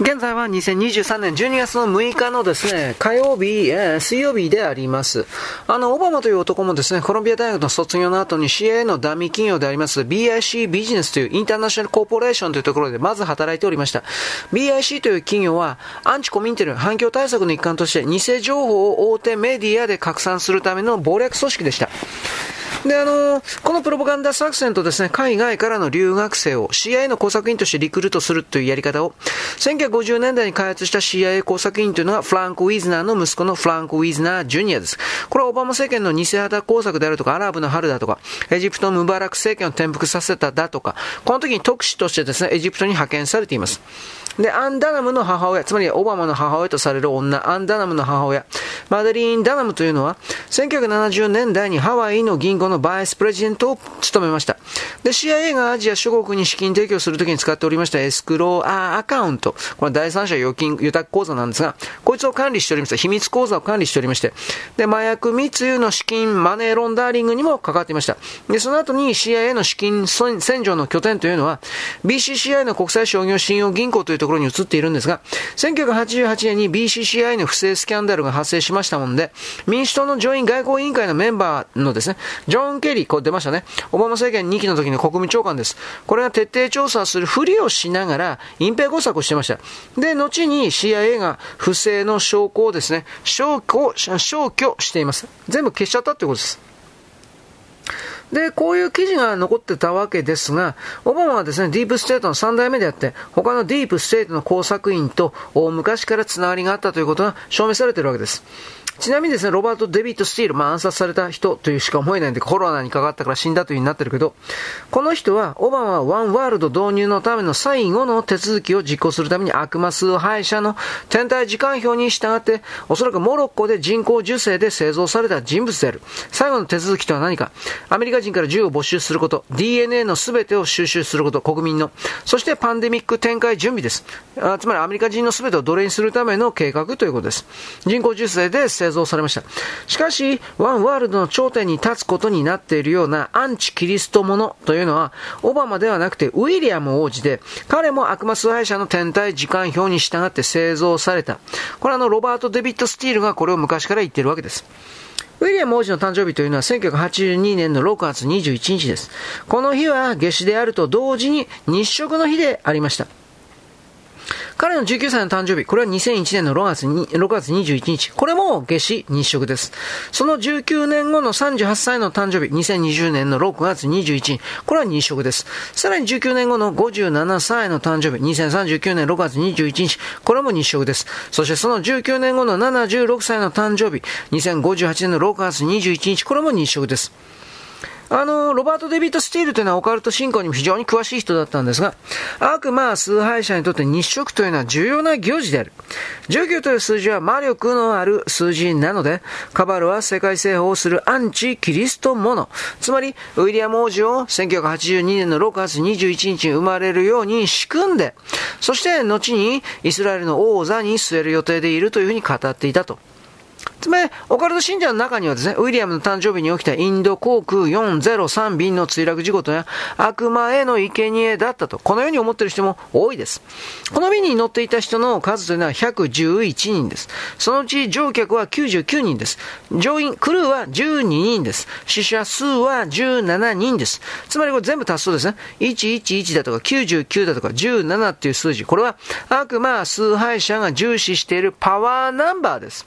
現在は2023年12月の6日のですね、火曜日、えー、水曜日であります。あの、オバマという男もですね、コロンビア大学の卒業の後に CA のダミー企業であります BIC ビジネスというインターナショナルコーポレーションというところでまず働いておりました。BIC という企業はアンチコミンテル反響対策の一環として偽情報を大手メディアで拡散するための謀略組織でした。で、あの、このプロパガンダ作戦とですね、海外からの留学生を CIA の工作員としてリクルートするというやり方を、1950年代に開発した CIA 工作員というのがフランク・ウィズナーの息子のフランク・ウィズナー・ジュニアです。これはオバマ政権の偽旗工作であるとか、アラブの春だとか、エジプトのムバラク政権を転覆させただとか、この時に特使としてですね、エジプトに派遣されています。で、アン・ダナムの母親、つまりオバマの母親とされる女、アン・ダナムの母親、マデリーン・ダナムというのは、1970年代にハワイの銀行のバイスプレジデントを務めました。で、CIA がアジア諸国に資金提供するときに使っておりましたエスクローアーアカウント、これは第三者預金、預託口座なんですが、こいつを管理しておりました。秘密口座を管理しておりまして、で、麻薬密輸の資金、マネーロンダーリングにも関わっていました。で、その後に CIA の資金洗浄の拠点というのは、BCCI の国際商業信用銀行というところころに移っているんですが、1988年に BCCI の不正スキャンダルが発生しましたもんで、民主党の上院外交委員会のメンバーのですね、ジョン・ケリー、こう出ましたね、オバマ政権2期の時の国務長官です。これが徹底調査するふりをしながら、隠蔽工作をしてました。で、後に CIA が不正の証拠をですね、消去、消去しています。全部消しちゃったってことです。で、こういう記事が残ってたわけですが、オバマはですね、ディープステートの3代目であって、他のディープステートの工作員と昔からつながりがあったということが証明されているわけです。ちなみにですね、ロバート・デビット・スティール、まあ暗殺された人というしか思えないんで、コロナにかかったから死んだという風になってるけど、この人は、オバマはワンワールド導入のための最後の手続きを実行するために悪魔数廃者の天体時間表に従って、おそらくモロッコで人工受精で製造された人物である。最後の手続きとは何かアメリカ人から銃を没収すること、DNA の全てを収集すること、国民の。そしてパンデミック展開準備です。あつまりアメリカ人の全てを奴隷にするための計画ということです。人工受精で製造されました。しかし、ワンワールドの頂点に立つことになっているようなアンチキリストものというのは、オバマではなくてウィリアム王子で、彼も悪魔崇拝者の天体時間表に従って製造された。これはあの、ロバート・デビッド・スティールがこれを昔から言っているわけです。ウィリアム王子の誕生日というのは1982年の6月21日です。この日は夏至であると同時に日食の日でありました。彼の19歳の誕生日、これは2001年の6月に6月21日。これも夏至日食です。その19年後の38歳の誕生日、2020年の6月21日。これは日食です。さらに19年後の57歳の誕生日、2039年6月21日。これも日食です。そしてその19年後の76歳の誕生日、2058年の6月21日。これも日食です。あの、ロバート・デビット・スティールというのはオカルト信仰にも非常に詳しい人だったんですが、悪魔崇拝者にとって日食というのは重要な行事である。19という数字は魔力のある数字なので、カバルは世界制覇をするアンチ・キリストもの。つまり、ウィリアム王子を1982年の6月21日に生まれるように仕組んで、そして後にイスラエルの王座に据える予定でいるというふうに語っていたと。つまり、オカルト信者の中にはですね、ウィリアムの誕生日に起きたインド航空403便の墜落事故とや、悪魔への生贄だったと、このように思っている人も多いです。この便に乗っていた人の数というのは111人です。そのうち乗客は99人です。乗員、クルーは12人です。死者数は17人です。つまりこれ全部足すとですね、111だとか99だとか17っていう数字、これは悪魔崇拝者が重視しているパワーナンバーです。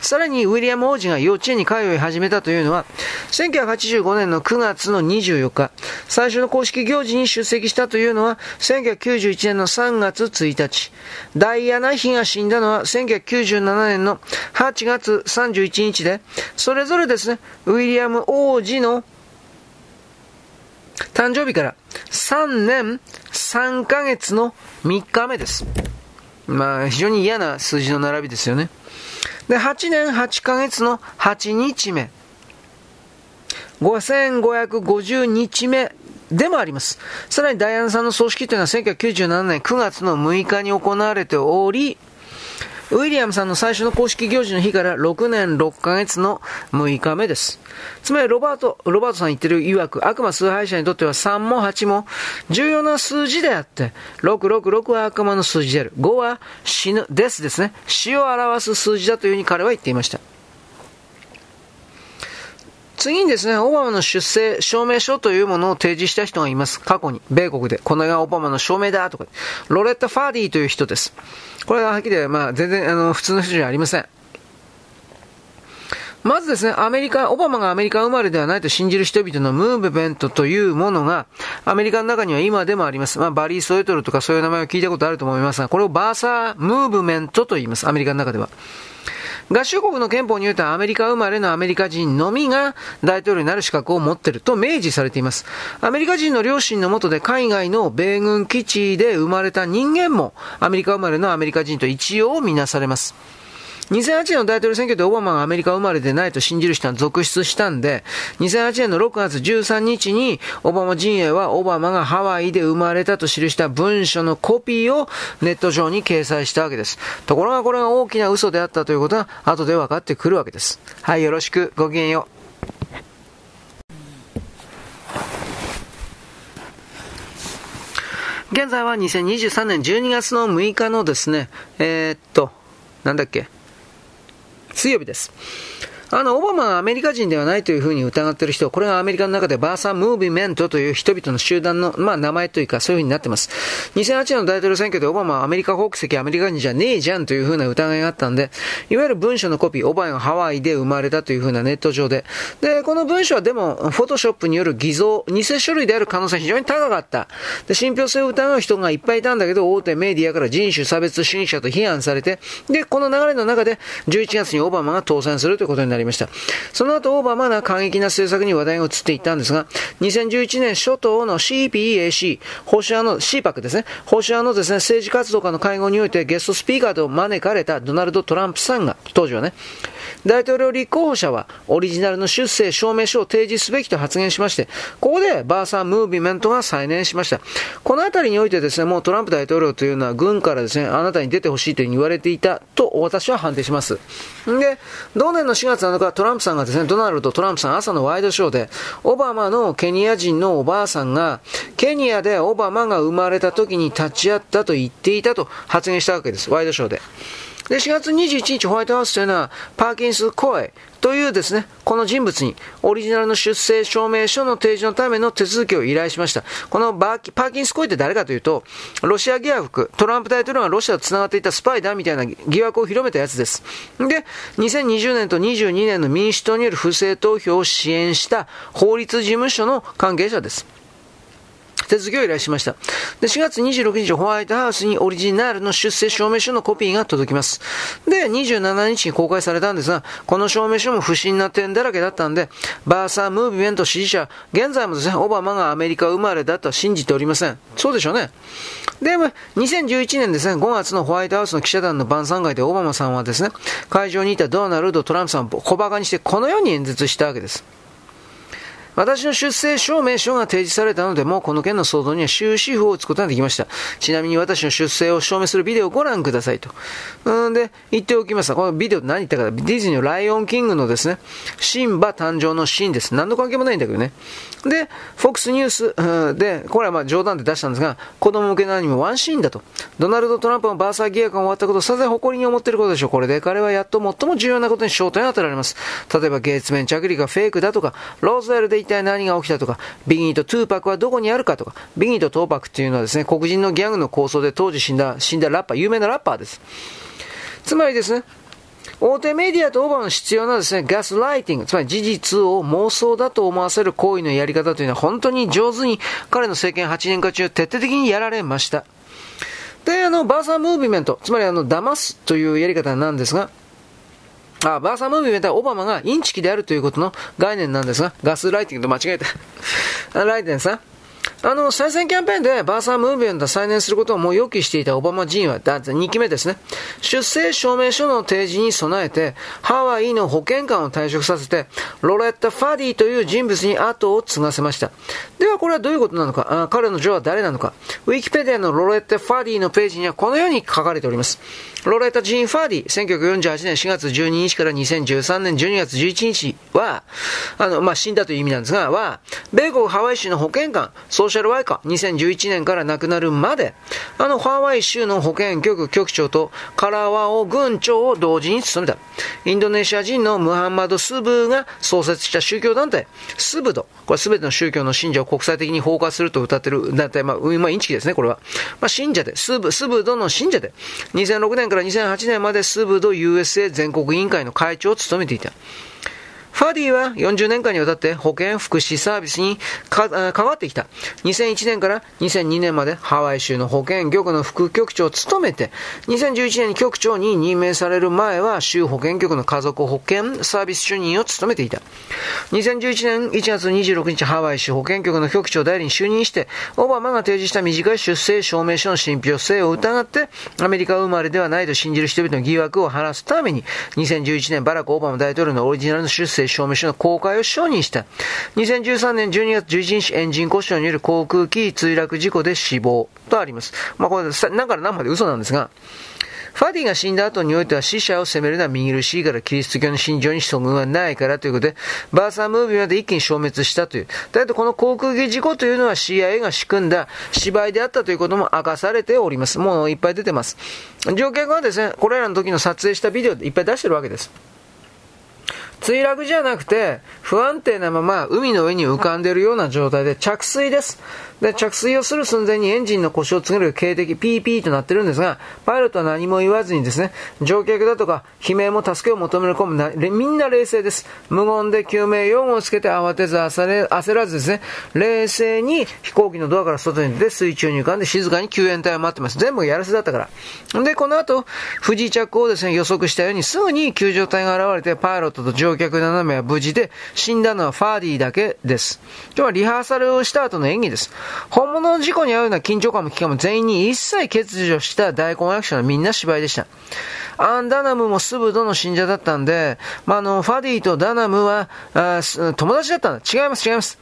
さらにウィリアム王子が幼稚園に通い始めたというのは、1985年の9月の24日、最初の公式行事に出席したというのは、1991年の3月1日、ダイアナ妃が死んだのは1997年の8月31日で、それぞれですね、ウィリアム王子の誕生日から3年3ヶ月の3日目です。まあ、非常に嫌な数字の並びですよね。で、8年8ヶ月の8日目。5550日目でもあります。さらにダイアナさんの葬式というのは1997年9月の6日に行われており、ウィリアムさんの最初の公式行事の日から6年6ヶ月の6日目です。つまりロバート、ロバートさん言ってる曰く、悪魔崇拝者にとっては3も8も重要な数字であって、666は悪魔の数字である。5は死ぬ、ですですね。死を表す数字だというふうに彼は言っていました。次にですね、オバマの出生証明書というものを提示した人がいます。過去に、米国で。これがオバマの証明だとか。ロレッタ・ファーディという人です。これははっきり言まあ、全然、あの、普通の人じゃありません。まずですね、アメリカ、オバマがアメリカ生まれではないと信じる人々のムーブメントというものが、アメリカの中には今でもあります。まあ、バリー・ソエトルとかそういう名前を聞いたことあると思いますが、これをバーサー・ムーブメントと言います。アメリカの中では。合衆国の憲法によるとアメリカ生まれのアメリカ人のみが大統領になる資格を持っていると明示されています。アメリカ人の両親のもとで海外の米軍基地で生まれた人間もアメリカ生まれのアメリカ人と一応みなされます。2008年の大統領選挙でオバマがアメリカ生まれでないと信じる人は続出したんで、2008年の6月13日に、オバマ陣営はオバマがハワイで生まれたと記した文書のコピーをネット上に掲載したわけです。ところがこれが大きな嘘であったということは後で分かってくるわけです。はい、よろしく。ごきげんよう。現在は2023年12月の6日のですね、えー、っと、なんだっけ、水曜日です。あの、オバマはアメリカ人ではないというふうに疑っている人、これがアメリカの中でバーサムービメントという人々の集団の、まあ、名前というか、そういうふうになってます。2008年の大統領選挙でオバマはアメリカ国籍、アメリカ人じゃねえじゃんというふうな疑いがあったんで、いわゆる文書のコピー、オバマがハワイで生まれたというふうなネット上で。で、この文書はでも、フォトショップによる偽造、偽書類である可能性非常に高かった。で、信憑性を疑う人がいっぱいいたんだけど、大手メディアから人種差別主義者と批判されて、で、この流れの中で、11月にオバマが当選するということになりました。その後、オーバマが過激な政策に話題が移っていったんですが、2011年初頭の CPAC、保守派の CPAC ですね、保守派のですね、政治活動家の会合においてゲストスピーカーと招かれたドナルド・トランプさんが、当時はね、大統領立候補者はオリジナルの出生証明書を提示すべきと発言しまして、ここでバーサームービメントが再燃しました。このあたりにおいてですね、もうトランプ大統領というのは軍からですね、あなたに出てほしいというふうに言われていたと私は判定します。で、同年の4月7日、トランプさんがですね、ドナルド・トランプさん朝のワイドショーで、オバマのケニア人のおばあさんが、ケニアでオバマが生まれた時に立ち会ったと言っていたと発言したわけです。ワイドショーで。で、4月21日ホワイトハウスというのは、パーキンス・コエというですね、この人物にオリジナルの出生証明書の提示のための手続きを依頼しました。このパーキンス・コエって誰かというと、ロシア疑惑、トランプ大統領がロシアと繋がっていたスパイだみたいな疑惑を広めたやつです。で、2020年と22年の民主党による不正投票を支援した法律事務所の関係者です。手続きを依頼しました。で、4月26日、ホワイトハウスにオリジナルの出生証明書のコピーが届きます。で、27日に公開されたんですが、この証明書も不審な点だらけだったんで、バーサームービメント支持者、現在もですね、オバマがアメリカ生まれだとは信じておりません。そうでしょうね。で、2011年ですね、5月のホワイトハウスの記者団の晩餐会でオバマさんはですね、会場にいたドナルド・トランプさんを小馬鹿にしてこのように演説したわけです。私の出生証明書が提示されたので、もうこの件の騒動には終止符を打つことができました。ちなみに私の出生を証明するビデオをご覧くださいと。うんで、言っておきますこのビデオ何言ったか、ディズニーのライオンキングのですね、シンバ誕生のシーンです。何の関係もないんだけどね。で、FOX ニュースで、これはまあ冗談で出したんですが、子供向けのアニメワンシーンだと。ドナルド・トランプのバーサー疑惑が終わったことをさぞ誇りに思っていることでしょう。これで彼はやっと最も重要なことに焦点を当てられます。例えば、ゲーツメン着陸がフェイクだとか、ローズウェルで体何が起きたとか、ビギーとトゥーパックはどこにあるかとか、ビギーとトーパクっていうのはですね、黒人のギャングの抗争で当時死んだ、死んだラッパー、有名なラッパーです。つまりですね、大手メディアとオバマの必要なですね、ガスライティング、つまり事実を妄想だと思わせる行為のやり方というのは本当に上手に彼の政権8年間中徹底的にやられました。で、あの、 birther movement、つまりあの、騙すというやり方なんですが、あ、 birther movement はオバマがインチキであるということの概念なんですが、ガスライティングと間違えた。バイデンさんあの、再選キャンペーンで birther movement 再燃することをもう予期していたオバマ議員は、だ2期目ですね。出生証明書の提示に備えて、ハワイの保健官を退職させて、ロレッタ・ファディという人物に後を継がせました。ではこれはどういうことなのか？あ彼の女は誰なのか？ウィキペディアのロレッタ・ファディのページにはこのように書かれております。ロレッタ・ジーン・ファーディ、1948年4月12日から2013年12月11日は、あの、まあ、死んだという意味なんですが、は、米国ハワイ州の保健官、ソーシャルワイカー、2011年から亡くなるまで、あの、ハワイ州の保健局局長とカラワオ軍長を同時に務めた。インドネシア人のムハンマド・スブーが創設した宗教団体、スブド。これすべての宗教の信者を国際的に放火すると歌ってる団体、まあ、まあ、インチキですね、これは。まあ、信者で、スブ、スブドの信者で、2006年から2008年までスブド USA 全国委員会の会長を務めていた。ファディは40年間にわたって保健福祉サービスに関わってきた。2001年から2002年までハワイ州の保健局の副局長を務めて、2011年に局長に任命される前は州保健局の家族保健サービス主任を務めていた。2011年1月26日ハワイ州保健局の局長代理に就任して、オバマが提示した短い出生証明書の信憑性を疑って、アメリカ生まれではないと信じる人々の疑惑を晴らすために、2011年バラク・オバマ大統領のオリジナルの出生証明書の公開を承認した。2013年12月11日エンジン故障による航空機墜落事故で死亡とあります。まあこれ、なんから何まで嘘なんですが、ファディが死んだ後においては死者を責めるのは見苦しいからキリスト教の信条にそぐはないからということで、バーサームービーまで一気に消滅したという。だけどこの航空機事故というのは CIA が仕組んだ芝居であったということも明かされております。もういっぱい出てます。乗客はですね、これらの時の撮影したビデオでいっぱい出してるわけです。墜落じゃなくて、不安定なまま海の上に浮かんでいるような状態で着水です。で、着水をする寸前にエンジンの故障を告げる警笛、ピーピーとなってるんですが、パイロットは何も言わずにですね、乗客だとか悲鳴も助けを求める込むな、みんな冷静です。無言で救命用語をつけて慌てず焦らずですね、冷静に飛行機のドアから外に出て水中に浮かんで静かに救援隊を待ってます。全部やらせだったから。で、この後、不時着をですね、予測したようにすぐに救助隊が現れて、パイロットと乗客7名は無事で、死んだのはファーディーだけです。今日はリハーサルをした後の演技です。本物の事故に遭うような緊張感も危機感も全員に一切欠如した大根役者のみんな芝居でした。アン・ダナムもスブドの信者だったんで、まあ、あの、ファディとダナムは、あ友達だったんだ。違います、違います。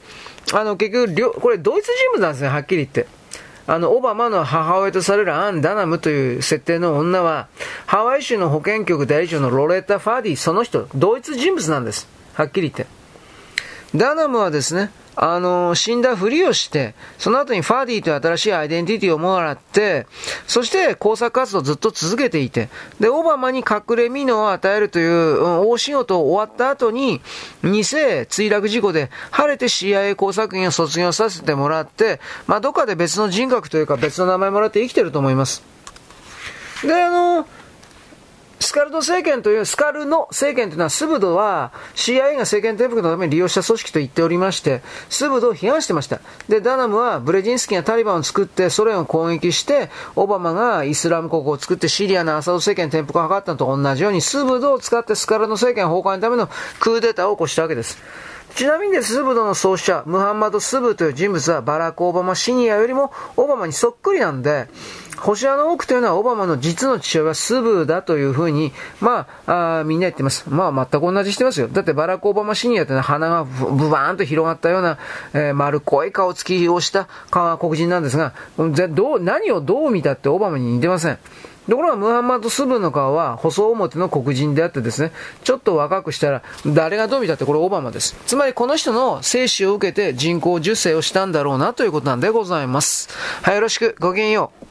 あの、結局、これドイツ人物なんですね、はっきり言って。あの、オバマの母親とされるアン・ダナムという設定の女は、ハワイ州の保健局代理長のロレッタ・ファディ、その人、ドイツ人物なんです。はっきり言って。ダナムはですね、あの、死んだふりをして、その後にファーディという新しいアイデンティティをもらって、そして工作活動をずっと続けていて、で、オバマに隠れ身を与えるという、うん、大仕事を終わった後に、偽墜落事故で晴れて CIA 工作員を卒業させてもらって、まあ、どっかで別の人格というか別の名前もらって生きてると思います。で、あの、スカルド政権という、スカルノ政権というのは、スブドは CIA が政権転覆のために利用した組織と言っておりまして、スブドを批判してました。で、ダナムはブレジンスキーがタリバンを作ってソ連を攻撃して、オバマがイスラム国を作ってシリアのアサド政権転覆を図ったのと同じように、スブドを使ってスカルノ政権崩壊のためのクーデターを起こしたわけです。ちなみにでスブドの創始者、ムハンマド・スブという人物はバラク・オバマシニアよりもオバマにそっくりなんで、保守派の多くというのはオバマの実の父親はスブだというふうに、まあ、あみんな言ってます。まあ、全く同じしてますよ。だってバラク・オバマシニアってのは鼻がブバーンと広がったような、えー、丸っこい顔つきをした黒人なんですが、どう、何をどう見たってオバマに似てません。ところがムハンマド・スブの顔は細表の黒人であってですね、ちょっと若くしたら、誰がどう見たってこれオバマです。つまりこの人の精子を受けて人工授精をしたんだろうなということなんでございます。はい、よろしく。ごきげんよう。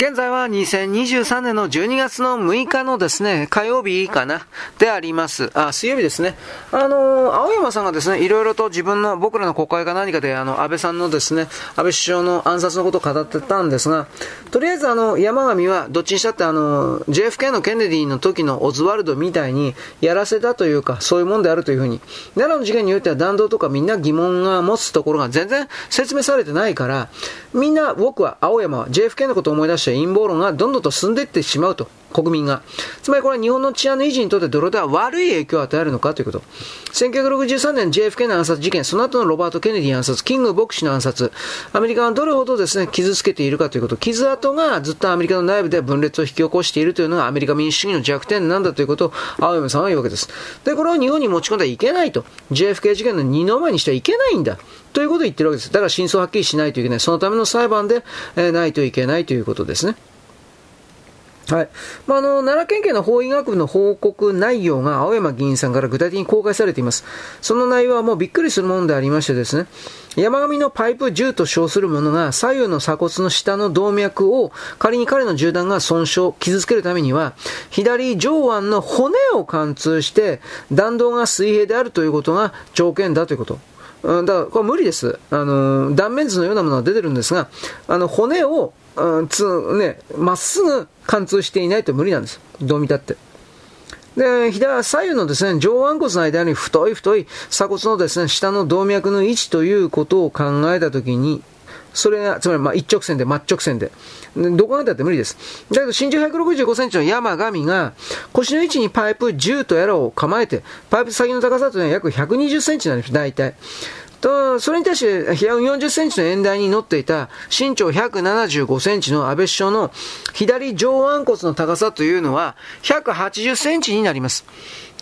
現在は2023年の12月の6日のですね、火曜日かな、であります。あ、水曜日ですね。あのー、青山さんがですね、いろいろと自分の、僕らの国会か何かで、あの、安倍さんのですね、安倍首相の暗殺のことを語ってたんですが、とりあえずあの、山上は、どっちにしたってあの、JFK のケネディの時のオズワルドみたいに、やらせたというか、そういうもんであるというふうに、奈良の事件においては弾道とかみんな疑問が持つところが全然説明されてないから、みんな、僕は、青山は JFK のことを思い出して陰謀論がどんどんと進んでいってしまうと。国民が。つまりこれは日本の治安の維持にとってどれだけ悪い影響を与えるのかということ。1963年 JFK の暗殺事件、その後のロバート・ケネディ暗殺、キング牧師の暗殺、アメリカがどれほどですね、傷つけているかということ、傷跡がずっとアメリカの内部で分裂を引き起こしているというのがアメリカ民主主義の弱点なんだということを青山さんは言うわけです。で、これを日本に持ち込んではいけないと。JFK 事件の二の前にしてはいけないんだ。ということを言ってるわけです。だから真相はっきりしないといけない。そのための裁判で、えー、ないといけないということですね。はい。まあ、あの、奈良県警の法医学部の報告内容が青山議員さんから具体的に公開されています。その内容はもうびっくりするものでありましてですね、山上のパイプ銃と称するものが左右の鎖骨の下の動脈を仮に彼の銃弾が損傷、傷つけるためには、左上腕の骨を貫通して弾道が水平であるということが条件だということ。うんだから、これ無理です。あの、断面図のようなものが出てるんですが、あの、骨をうん、つ、ね、まっすぐ貫通していないと無理なんです。どう見たって。で、左、左右のですね、上腕骨の間に太い太い鎖骨のですね、下の動脈の位置ということを考えたときに、それが、つまりま一直線で、真っ直線で。どこまでだって無理です。だけど身長165センチの山上が腰の位置にパイプ10とやらを構えて、パイプ先の高さというのは約120センチなんです、大体。と、それに対して、140センチの演台に乗っていた身長175センチの安倍首相の左上腕骨の高さというのは180センチになります。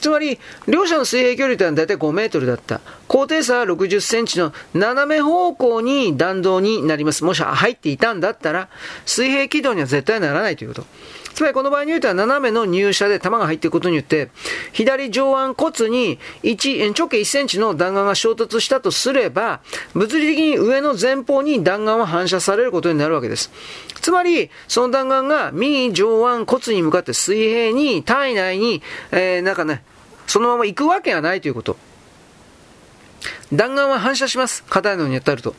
つまり、両者の水平距離というのは大体5メートルだった。高低差は60センチの斜め方向に弾道になります。もし入っていたんだったら、水平軌道には絶対ならないということ。つまりこの場合においては斜めの入射で弾が入っていくことによって、左上腕骨に1直径1センチの弾丸が衝突したとすれば、物理的に上の前方に弾丸は反射されることになるわけです。つまり、その弾丸が右上腕骨に向かって水平に体内に、えー、なんかね、そのまま行くわけがないということ。弾丸は反射します。硬いのに当たると。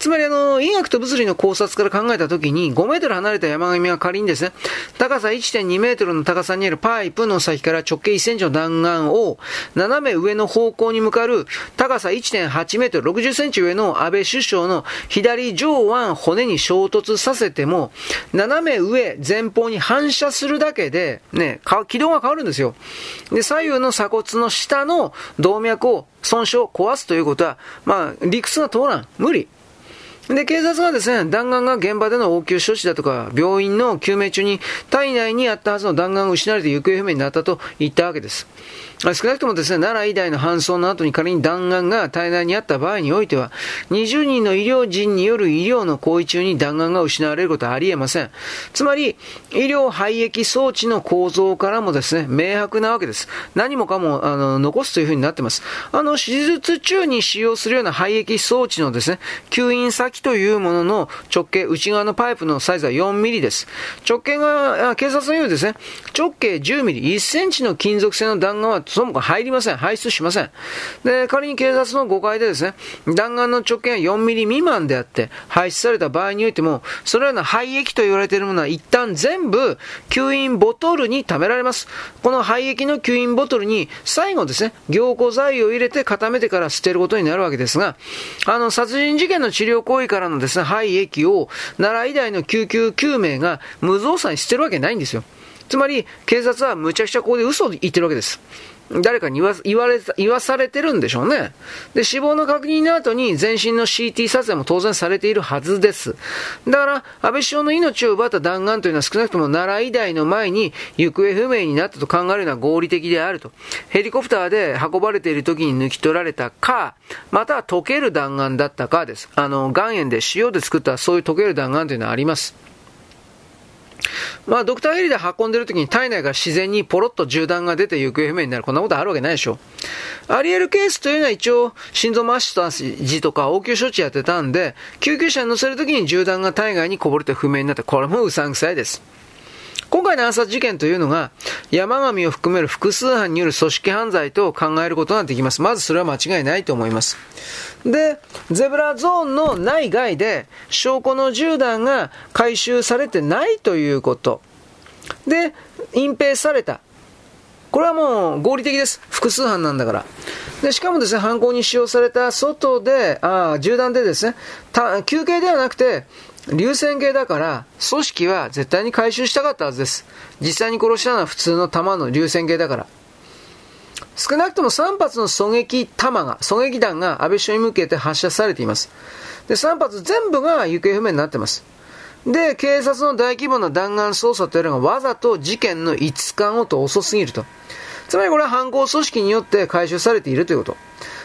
つまりあの、医学と物理の考察から考えたときに、5メートル離れた山上は仮にですね、高さ1.2メートルの高さにあるパイプの先から直径1センチの弾丸を、斜め上の方向に向かる高さ1.8メートル、60センチ上の安倍首相の左上腕骨に衝突させても、斜め上、前方に反射するだけで、ね、軌道が変わるんですよ。で、左右の鎖骨の下の動脈を損傷、壊すということは、まあ、理屈が通らん。無理。で、警察がですね、弾丸が現場での応急処置だとか、病院の救命中に体内にあったはずの弾丸が失われて行方不明になったと言ったわけです。少なくともですね、奈良医大の搬送の後に仮に弾丸が体内にあった場合においては、20人の医療人による医療の行為中に弾丸が失われることはありえません。つまり、医療排液装置の構造からもですね、明白なわけです。何もかも、あの、残すというふうになってます。あの、手術中に使用するような排液装置のですね、吸引先というものの直径、内側のパイプのサイズは4ミリです。直径が、警察のようですね、直径10ミリ、1センチの金属製の弾丸はその他入りません。排出しません。で、仮に警察の誤解でですね、弾丸の直径が4ミリ未満であって、排出された場合においても、そのような廃液と言われているものは一旦全部、吸引ボトルに貯められます。この廃液の吸引ボトルに、最後ですね、凝固剤を入れて固めてから捨てることになるわけですが、あの、殺人事件の治療行為からのですね、廃液を、奈良医大の救急救命が無造作に捨てるわけないんですよ。つまり、警察はむちゃくちゃここで嘘を言ってるわけです。誰かに言わ言われ言わされてるんでしょうね。で、死亡の確認の後に全身の CT 撮影も当然されているはずです。だから、安倍首相の命を奪った弾丸というのは少なくとも奈良医大の前に行方不明になったと考えるのは合理的であると。ヘリコプターで運ばれている時に抜き取られたか、または溶ける弾丸だったかです。あの、岩塩で塩で作ったそういう溶ける弾丸というのはあります。まあ、ドクターヘリで運んでる時に体内が自然にポロッと銃弾が出て行方不明になる。こんなことあるわけないでしょ。あり得るケースというのは一応、心臓マッシュとジとか応急処置やってたんで、救急車に乗せる時に銃弾が体外にこぼれて不明になって、これもうさんくさいです。今回の暗殺事件というのが、山上を含める複数犯による組織犯罪と考えることができます。まずそれは間違いないと思います。で、ゼブラゾーンの内外で証拠の銃弾が回収されてないということ。で、隠蔽された。これはもう合理的です。複数犯なんだから。で、しかもですね、犯行に使用された外で、あ銃弾でですね、休憩ではなくて、流線形だから、組織は絶対に回収したかったはずです。実際に殺したのは普通の弾の流線形だから。少なくとも3発の狙撃弾が、狙撃弾が安倍首相に向けて発射されています。で、3発全部が行方不明になってます。で、警察の大規模な弾丸捜査というのがわざと事件の5日後と遅すぎると。つまりこれは犯行組織によって回収されているということ。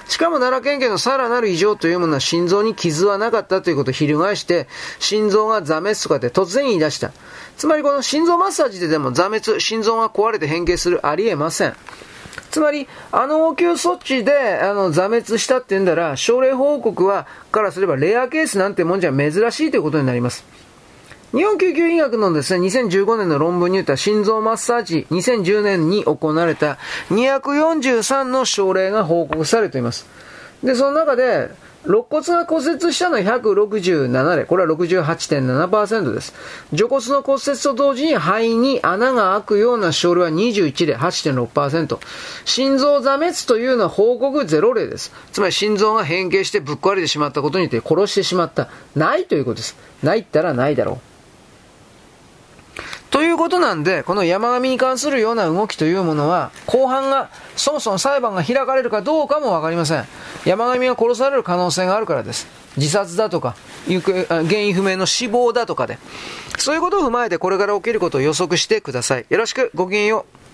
しかも奈良県警のさらなる異常というものは心臓に傷はなかったということを翻して、心臓が座滅とかで突然言い出した。つまりこの心臓マッサージででも座滅、心臓が壊れて変形するありえません。つまり、あの応急措置で、あの、座滅したって言うんだら、症例報告は、からすればレアケースなんてもんじゃ珍しいということになります。日本救急医学のですね、2015年の論文に言った心臓マッサージ、2010年に行われた243の症例が報告されています。で、その中で、肋骨が骨折したのは167例。これは68.7%です。除骨の骨折と同時に肺に穴が開くような症例は21例、8.6%。心臓座滅というのは報告0例です。つまり心臓が変形してぶっ壊れてしまったことによって殺してしまった。ないということです。ないったらないだろう。ということなんで、この山上に関するような動きというものは、後半が、そもそも裁判が開かれるかどうかもわかりません。山上が殺される可能性があるからです。自殺だとか、原因不明の死亡だとかで。そういうことを踏まえてこれから起きることを予測してください。よろしく、ごきげんよう。